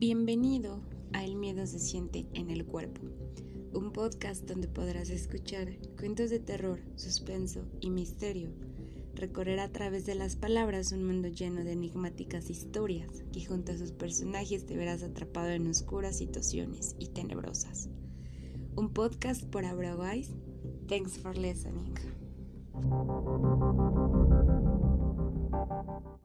Bienvenido a El miedo se siente en el cuerpo, un podcast donde podrás escuchar cuentos de terror, suspenso y misterio, recorrer a través de las palabras un mundo lleno de enigmáticas historias que junto a sus personajes te verás atrapado en oscuras situaciones y tenebrosas. Un podcast por Abra Thanks for listening.